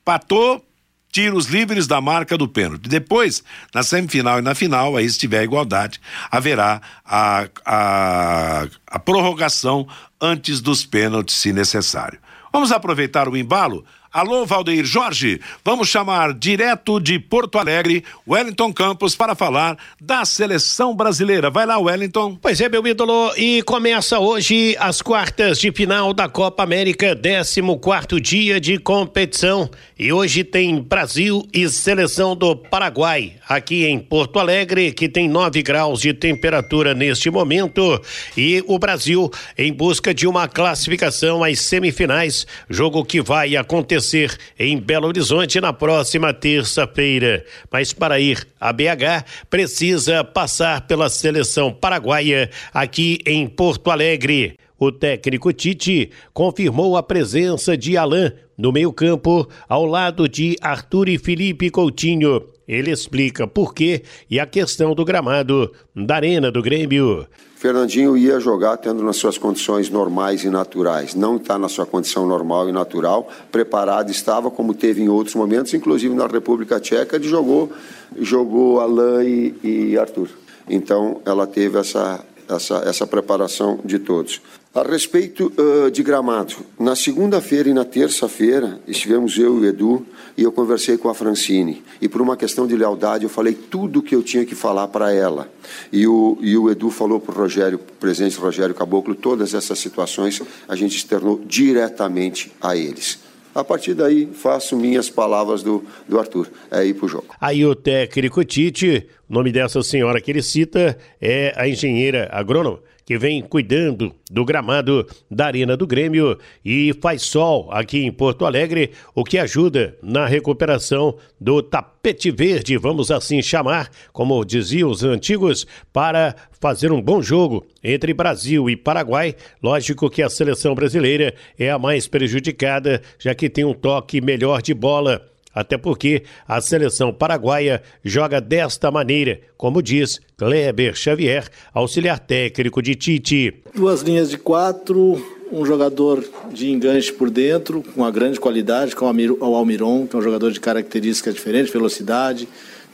Patou, tiros livres da marca do pênalti. Depois, na semifinal e na final, aí se tiver igualdade, haverá a, a, a prorrogação antes dos pênaltis, se necessário. Vamos aproveitar o embalo? Alô, Valdeir Jorge, vamos chamar direto de Porto Alegre, Wellington Campos, para falar da seleção brasileira. Vai lá, Wellington. Pois é, meu ídolo, e começa hoje as quartas de final da Copa América, 14 quarto dia de competição. E hoje tem Brasil e seleção do Paraguai, aqui em Porto Alegre, que tem 9 graus de temperatura neste momento. E o Brasil em busca de uma classificação às semifinais, jogo que vai acontecer acontecer em Belo Horizonte na próxima terça-feira. Mas para ir a BH, precisa passar pela seleção paraguaia aqui em Porto Alegre. O técnico Tite confirmou a presença de Alain no meio-campo, ao lado de Arthur e Felipe Coutinho. Ele explica por quê e a questão do gramado da Arena do Grêmio. Fernandinho ia jogar tendo nas suas condições normais e naturais. Não está na sua condição normal e natural. Preparado estava, como teve em outros momentos, inclusive na República Tcheca, ele jogou, jogou Alain e, e Arthur. Então, ela teve essa, essa, essa preparação de todos. A respeito uh, de gramado, na segunda-feira e na terça-feira estivemos eu e o Edu e eu conversei com a Francine. E por uma questão de lealdade eu falei tudo o que eu tinha que falar para ela. E o, e o Edu falou para o Rogério, presidente Rogério Caboclo, todas essas situações a gente externou diretamente a eles. A partir daí, faço minhas palavras do, do Arthur. É ir para o jogo. Aí o técnico Tite, o nome dessa senhora que ele cita é a engenheira agrônoma que vem cuidando do gramado da Arena do Grêmio e faz sol aqui em Porto Alegre, o que ajuda na recuperação do tapete verde, vamos assim chamar, como diziam os antigos, para fazer um bom jogo entre Brasil e Paraguai. Lógico que a seleção brasileira é a mais prejudicada, já que tem um toque melhor de bola até porque a seleção paraguaia joga desta maneira, como diz Kleber Xavier, auxiliar técnico de Tite. Duas linhas de quatro, um jogador de enganche por dentro, com uma grande qualidade, com o Almiron, que é um jogador de características diferentes, velocidade,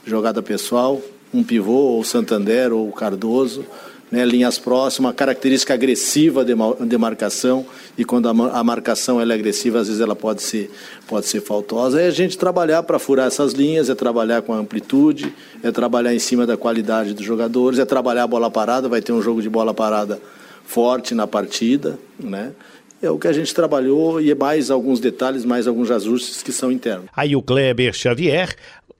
jogada pessoal, um pivô, ou Santander, ou Cardoso né, linhas próximas, característica agressiva de, de marcação, e quando a, marcação é agressiva, às vezes ela pode ser, pode ser faltosa. É a gente trabalhar para furar essas linhas, é trabalhar com amplitude, é trabalhar em cima da qualidade dos jogadores, é trabalhar a bola parada, vai ter um jogo de bola parada forte na partida, né? é o que a gente trabalhou e é mais alguns detalhes, mais alguns ajustes que são internos. Aí o Kleber Xavier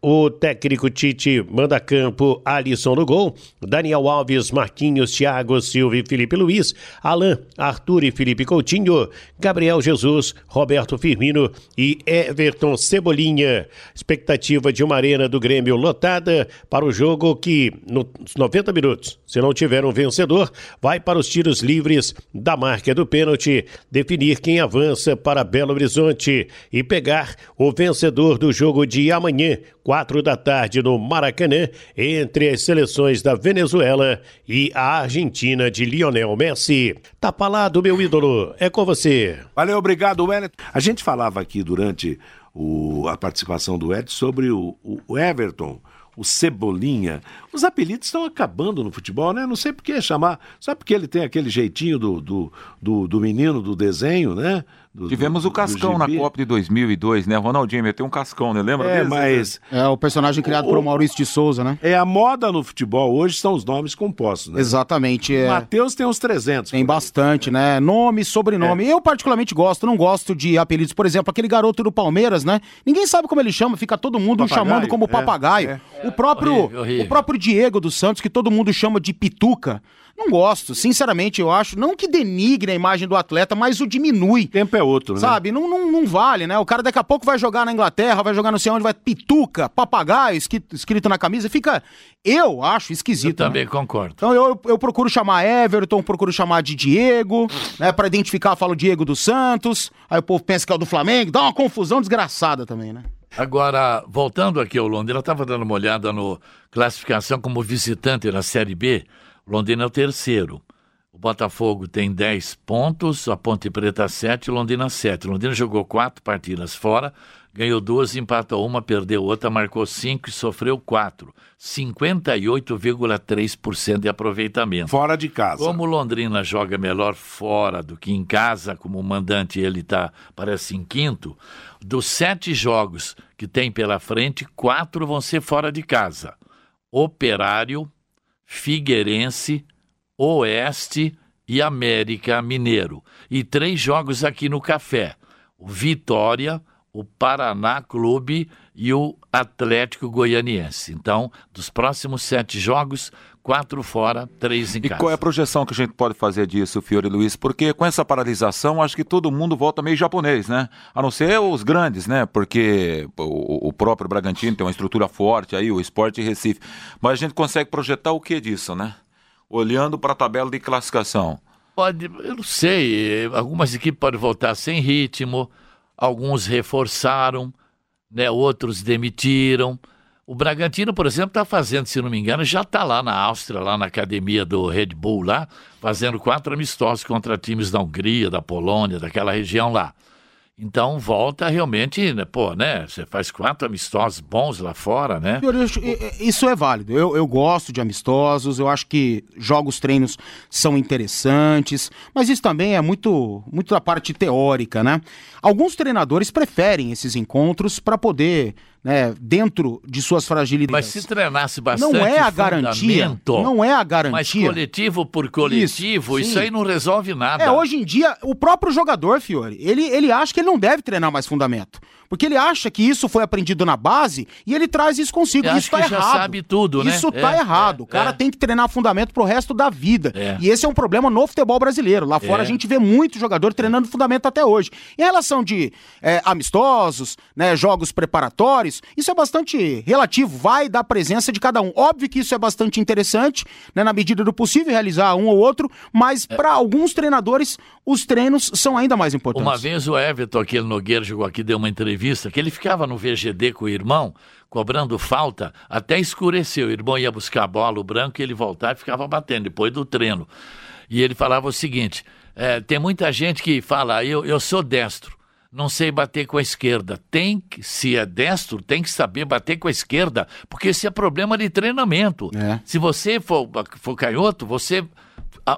O técnico Tite manda campo Alisson no gol, Daniel Alves, Marquinhos, Thiago Silva e Felipe Luiz, Alain, Arthur e Felipe Coutinho, Gabriel Jesus, Roberto Firmino e Everton Cebolinha. Expectativa de uma arena do Grêmio lotada para o jogo que, nos 90 minutos, se não tiver um vencedor, vai para os tiros livres da marca do pênalti, definir quem avança para Belo Horizonte e pegar o vencedor do jogo de amanhã, quatro da tarde no Maracanã, entre as seleções da Venezuela e a Argentina de Lionel Messi. Tá falado, meu ídolo, é com você. Valeu, obrigado, Wellington. A gente falava aqui durante o, a participação do Ed sobre o, o Everton o Cebolinha. Os apelidos estão acabando no futebol, né? Não sei por que chamar. Só porque ele tem aquele jeitinho do, do, do, do menino do desenho, né? Do, Tivemos o Cascão na Copa de 2002, né? Ronaldinho meteu um Cascão, né? Lembra é, Mas... É o personagem criado o, por Maurício de Souza, né? É a moda no futebol hoje são os nomes compostos, né? Exatamente. É... Matheus tem uns 300. Tem bastante, né? Nome, sobrenome. É. Eu particularmente gosto, não gosto de apelidos. Por exemplo, aquele garoto do Palmeiras, né? Ninguém sabe como ele chama, fica todo mundo chamando como é, papagaio. É. O próprio horrível, horrível. o próprio Diego dos Santos, que todo mundo chama de pituca. Não gosto, sinceramente, eu acho. Não que denigre a imagem do atleta, mas o diminui. O tempo é outro, né? Sabe? Não, não, não vale, né? O cara daqui a pouco vai jogar na Inglaterra, vai jogar não sei onde, vai pituca, papagaio escrito, escrito na camisa. Fica, eu acho esquisito. Eu também né? concordo. Então eu, eu procuro chamar Everton, procuro chamar de Diego, né? Pra identificar, eu falo Diego dos Santos. Aí o povo pensa que é o do Flamengo, dá uma confusão desgraçada também, né? Agora, voltando aqui ao Londrina, eu estava dando uma olhada no classificação como visitante na Série B. Londrina é o terceiro. O Botafogo tem 10 pontos, a Ponte Preta 7, Londrina 7. Londrina jogou quatro partidas fora, ganhou duas, empatou uma, perdeu outra, marcou cinco e sofreu quatro. 58,3% de aproveitamento. Fora de casa. Como Londrina joga melhor fora do que em casa, como mandante ele está, parece em quinto, dos sete jogos que tem pela frente, quatro vão ser fora de casa. Operário, Figueirense, Oeste e América Mineiro. E três jogos aqui no Café: o Vitória, o Paraná Clube e o Atlético Goianiense. Então, dos próximos sete jogos, quatro fora, três em e casa. E qual é a projeção que a gente pode fazer disso, Fiore Luiz? Porque com essa paralisação, acho que todo mundo volta meio japonês, né? A não ser os grandes, né? Porque o, o próprio Bragantino tem uma estrutura forte aí, o Esporte Recife. Mas a gente consegue projetar o que disso, né? Olhando para a tabela de classificação. Pode, eu não sei, algumas equipes podem voltar sem ritmo, alguns reforçaram, né, outros demitiram. O Bragantino, por exemplo, está fazendo, se não me engano, já está lá na Áustria, lá na academia do Red Bull, lá, fazendo quatro amistosos contra times da Hungria, da Polônia, daquela região lá. Então volta realmente, né, pô, né? Você faz quatro amistosos bons lá fora, né? Isso é válido. Eu, eu gosto de amistosos, eu acho que jogos treinos são interessantes, mas isso também é muito, muito da parte teórica, né? Alguns treinadores preferem esses encontros para poder né, dentro de suas fragilidades. Mas se treinasse bastante, não é a garantia. Não é a garantia. Mas coletivo por coletivo, isso, isso aí não resolve nada. É, hoje em dia, o próprio jogador, Fiore, ele, ele acha que ele não deve treinar mais fundamento. Porque ele acha que isso foi aprendido na base e ele traz isso consigo. Ele isso tá errado. sabe tudo, né? Isso tá é, errado. É, o cara é. tem que treinar fundamento pro resto da vida. É. E esse é um problema no futebol brasileiro. Lá fora é. a gente vê muito jogador treinando fundamento até hoje. Em relação de é, amistosos, né, jogos preparatórios, isso é bastante relativo, vai da presença de cada um. Óbvio que isso é bastante interessante, né, na medida do possível, realizar um ou outro, mas para alguns treinadores, os treinos são ainda mais importantes. Uma vez o Everton, aquele Nogueira, chegou aqui, deu uma entrevista, que ele ficava no VGD com o irmão, cobrando falta, até escureceu. O irmão ia buscar a bola, o branco, e ele voltava e ficava batendo, depois do treino. E ele falava o seguinte: é, tem muita gente que fala, eu, eu sou destro não sei bater com a esquerda. Tem que, se é destro, tem que saber bater com a esquerda, porque esse é problema de treinamento. É. Se você for, for canhoto, você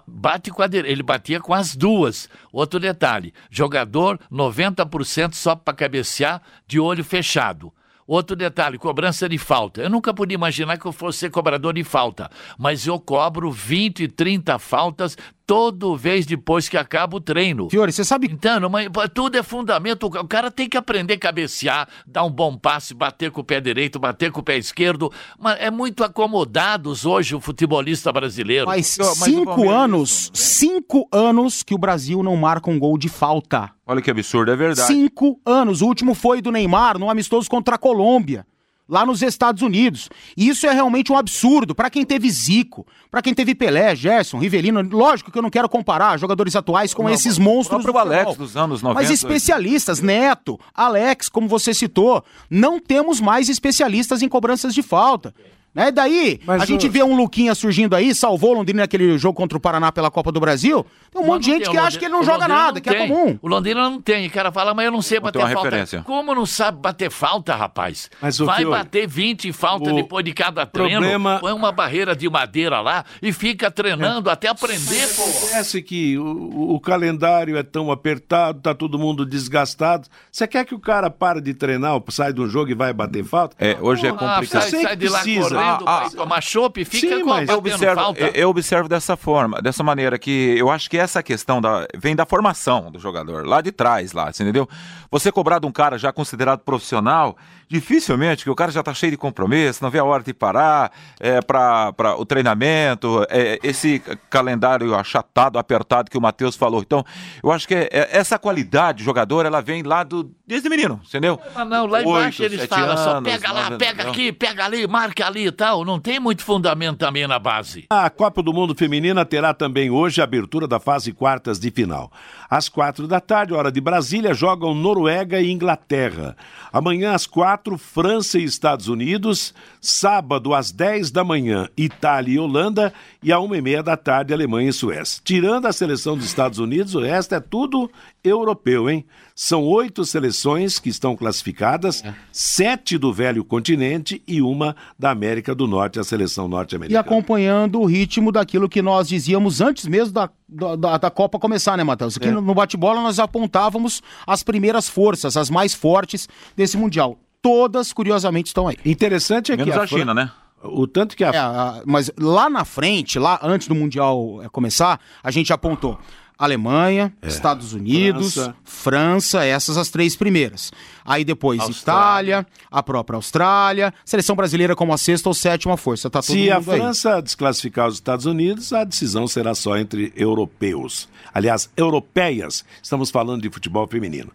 bate com a. Ele batia com as duas. Outro detalhe: jogador 90% só para cabecear de olho fechado. Outro detalhe, cobrança de falta. Eu nunca podia imaginar que eu fosse ser cobrador de falta, mas eu cobro 20, 30 faltas todo vez depois que acaba o treino. Fiore, você sabe. Então, mas tudo é fundamento. O cara tem que aprender a cabecear, dar um bom passe, bater com o pé direito, bater com o pé esquerdo. Mas é muito acomodados hoje o futebolista brasileiro. Mas, mas cinco anos, cinco anos que o Brasil não marca um gol de falta. Olha que absurdo, é verdade. Cinco anos. O último foi do Neymar, no amistoso contra a Colômbia lá nos Estados Unidos. E isso é realmente um absurdo para quem teve Zico, para quem teve Pelé, Gerson, Rivelino. Lógico que eu não quero comparar jogadores atuais com não, esses monstros do Alex dos anos 90. Mas especialistas, Neto, Alex, como você citou, não temos mais especialistas em cobranças de falta. Né? Daí, Mas a o... gente vê um Luquinha surgindo aí, salvou Londrina naquele jogo contra o Paraná pela Copa do Brasil. Tem um monte de gente que acha que ele não joga nada, que é comum. O Londrina não tem. O cara fala, mas eu não sei bater falta. Referência. Como não sabe bater falta, rapaz? Mas Vai bater 20 faltas depois de cada treino, problema... põe uma barreira de madeira lá e fica treinando é. até aprender, pô. Parece que o, o, calendário é tão apertado, tá todo mundo desgastado. Você quer que o cara pare de treinar, sai do jogo e vai bater falta? É, hoje é complicado. Ah, sai, sai de lá correndo ah, ah, tomar chopp, fica sim, com mas eu observo, falta. eu observo dessa forma, dessa maneira que eu acho que essa questão da, vem da formação do jogador, lá de trás, lá, entendeu? Você cobrar de um cara já considerado profissional, dificilmente, que o cara já está cheio de compromisso, não vê a hora de parar é, para o treinamento, é, esse calendário achatado, apertado que o Matheus falou. Então, eu acho que é, é, essa qualidade de jogador, ela vem lá do desde menino, entendeu? Mas não, lá embaixo Oito, eles falam anos, só pega lá, pega não. aqui, pega ali, marca ali e tal. Não tem muito fundamento também na base. A Copa do Mundo Feminina terá também hoje a abertura da fase quartas de final. Às quatro da tarde, hora de Brasília, jogam Noruega e Inglaterra. Amanhã, às quatro, França e Estados Unidos. Sábado, às dez da manhã, Itália e Holanda. E à uma e meia da tarde, Alemanha e Suécia. Tirando a seleção dos Estados Unidos, o resto é tudo europeu, hein? São oito seleções que estão classificadas, é. sete do velho continente e uma da América do Norte, a seleção norte-americana. E acompanhando o ritmo daquilo que nós dizíamos antes mesmo da, da, da Copa começar, né, Matheus? Aqui é. no, no bate-bola nós apontávamos as primeiras forças, as mais fortes desse Mundial. Todas, curiosamente, estão aí. Interessante é Menos que a, a China, né? O tanto que a... É, a... Mas lá na frente, lá antes do Mundial é, começar, a gente apontou Alemanha, é. Estados Unidos, França. França. essas as três primeiras. Aí depois Austrália. Itália, a própria Austrália, seleção brasileira como a sexta ou sétima força. Tá Se a França aí. desclassificar os Estados Unidos, a decisão será só entre europeus. Aliás, europeias. Estamos falando de futebol feminino.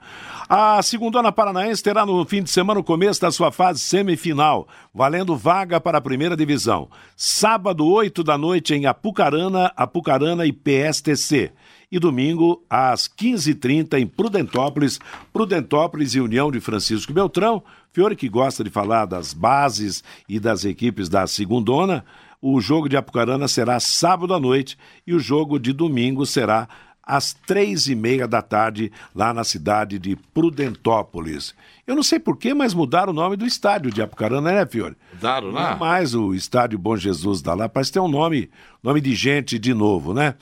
A segunda Paranaense terá no fim de semana o começo da sua fase semifinal, valendo vaga para a primeira divisão. Sábado, 8 da noite, em Apucarana, Apucarana e PSTC e domingo às 15h30 em Prudentópolis, Prudentópolis e União de Francisco Beltrão. Fiore que gosta de falar das bases e das equipes da segundona, o jogo de Apucarana será sábado à noite e o jogo de domingo será às três e meia da tarde, lá na cidade de Prudentópolis. Eu não sei porquê, mas mudaram o nome do estádio de Apucarana, né, Fiore? Mudaram lá? Não é mais o Estádio Bom Jesus da lá, parece ter um nome, nome de gente de novo, né?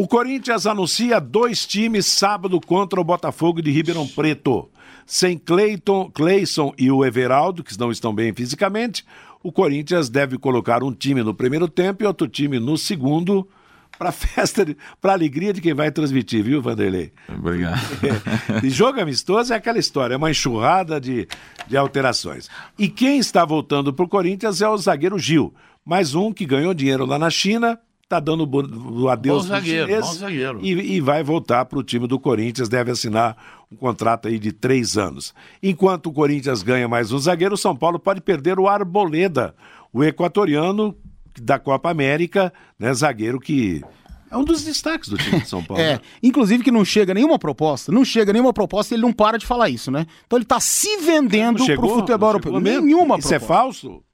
O Corinthians anuncia dois times sábado contra o Botafogo de Ribeirão Preto. Sem Cleiton, Cleison e o Everaldo, que não estão bem fisicamente, o Corinthians deve colocar um time no primeiro tempo e outro time no segundo para festa, para alegria de quem vai transmitir, viu, Vanderlei? Obrigado. É, e jogo amistoso é aquela história, é uma enxurrada de, de alterações. E quem está voltando para o Corinthians é o zagueiro Gil, mais um que ganhou dinheiro lá na China, tá dando o adeus bom zagueiro, chinês, bom zagueiro. E, e vai voltar para o time do Corinthians, deve assinar um contrato aí de três anos. Enquanto o Corinthians ganha mais um zagueiro, o São Paulo pode perder o Arboleda, o equatoriano da Copa América, né, zagueiro que é um dos destaques do time de São Paulo. é, né? inclusive que não chega nenhuma proposta, não chega nenhuma proposta, ele não para de falar isso, né? Então ele está se vendendo para o futebol europeu. Nenhuma Isso é proposta. Isso é falso?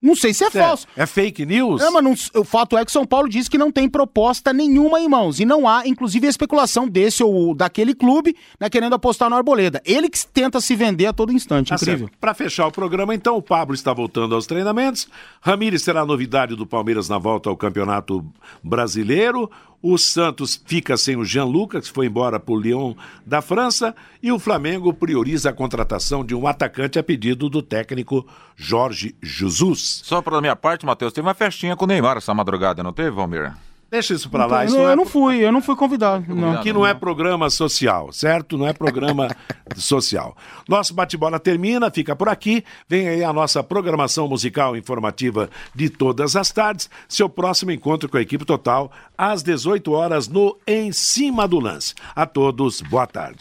Não sei se é, é falso. É fake news? É, mas não, o fato é que São Paulo diz que não tem proposta nenhuma em mãos. E não há, inclusive, especulação desse ou daquele clube né, querendo apostar no Arboleda. Ele que tenta se vender a todo instante. Tá Incrível. Para fechar o programa, então, o Pablo está voltando aos treinamentos. Ramires será a novidade do Palmeiras na volta ao Campeonato Brasileiro. O Santos fica sem o Jean Lucas, que foi embora para o Lyon da França, e o Flamengo prioriza a contratação de um atacante a pedido do técnico Jorge Jesus. Só para minha parte, Matheus, teve uma festinha com o Neymar essa madrugada, não teve, Valmir? Deixa isso pra lá. Isso não, não é eu não fui, eu não fui convidado. Não. Aqui não é programa social, certo? Não é programa social. Nosso bate-bola termina, fica por aqui. Vem aí a nossa programação musical informativa de todas as tardes. Seu próximo encontro com a equipe total às 18 horas no Em Cima do Lance. A todos, boa tarde.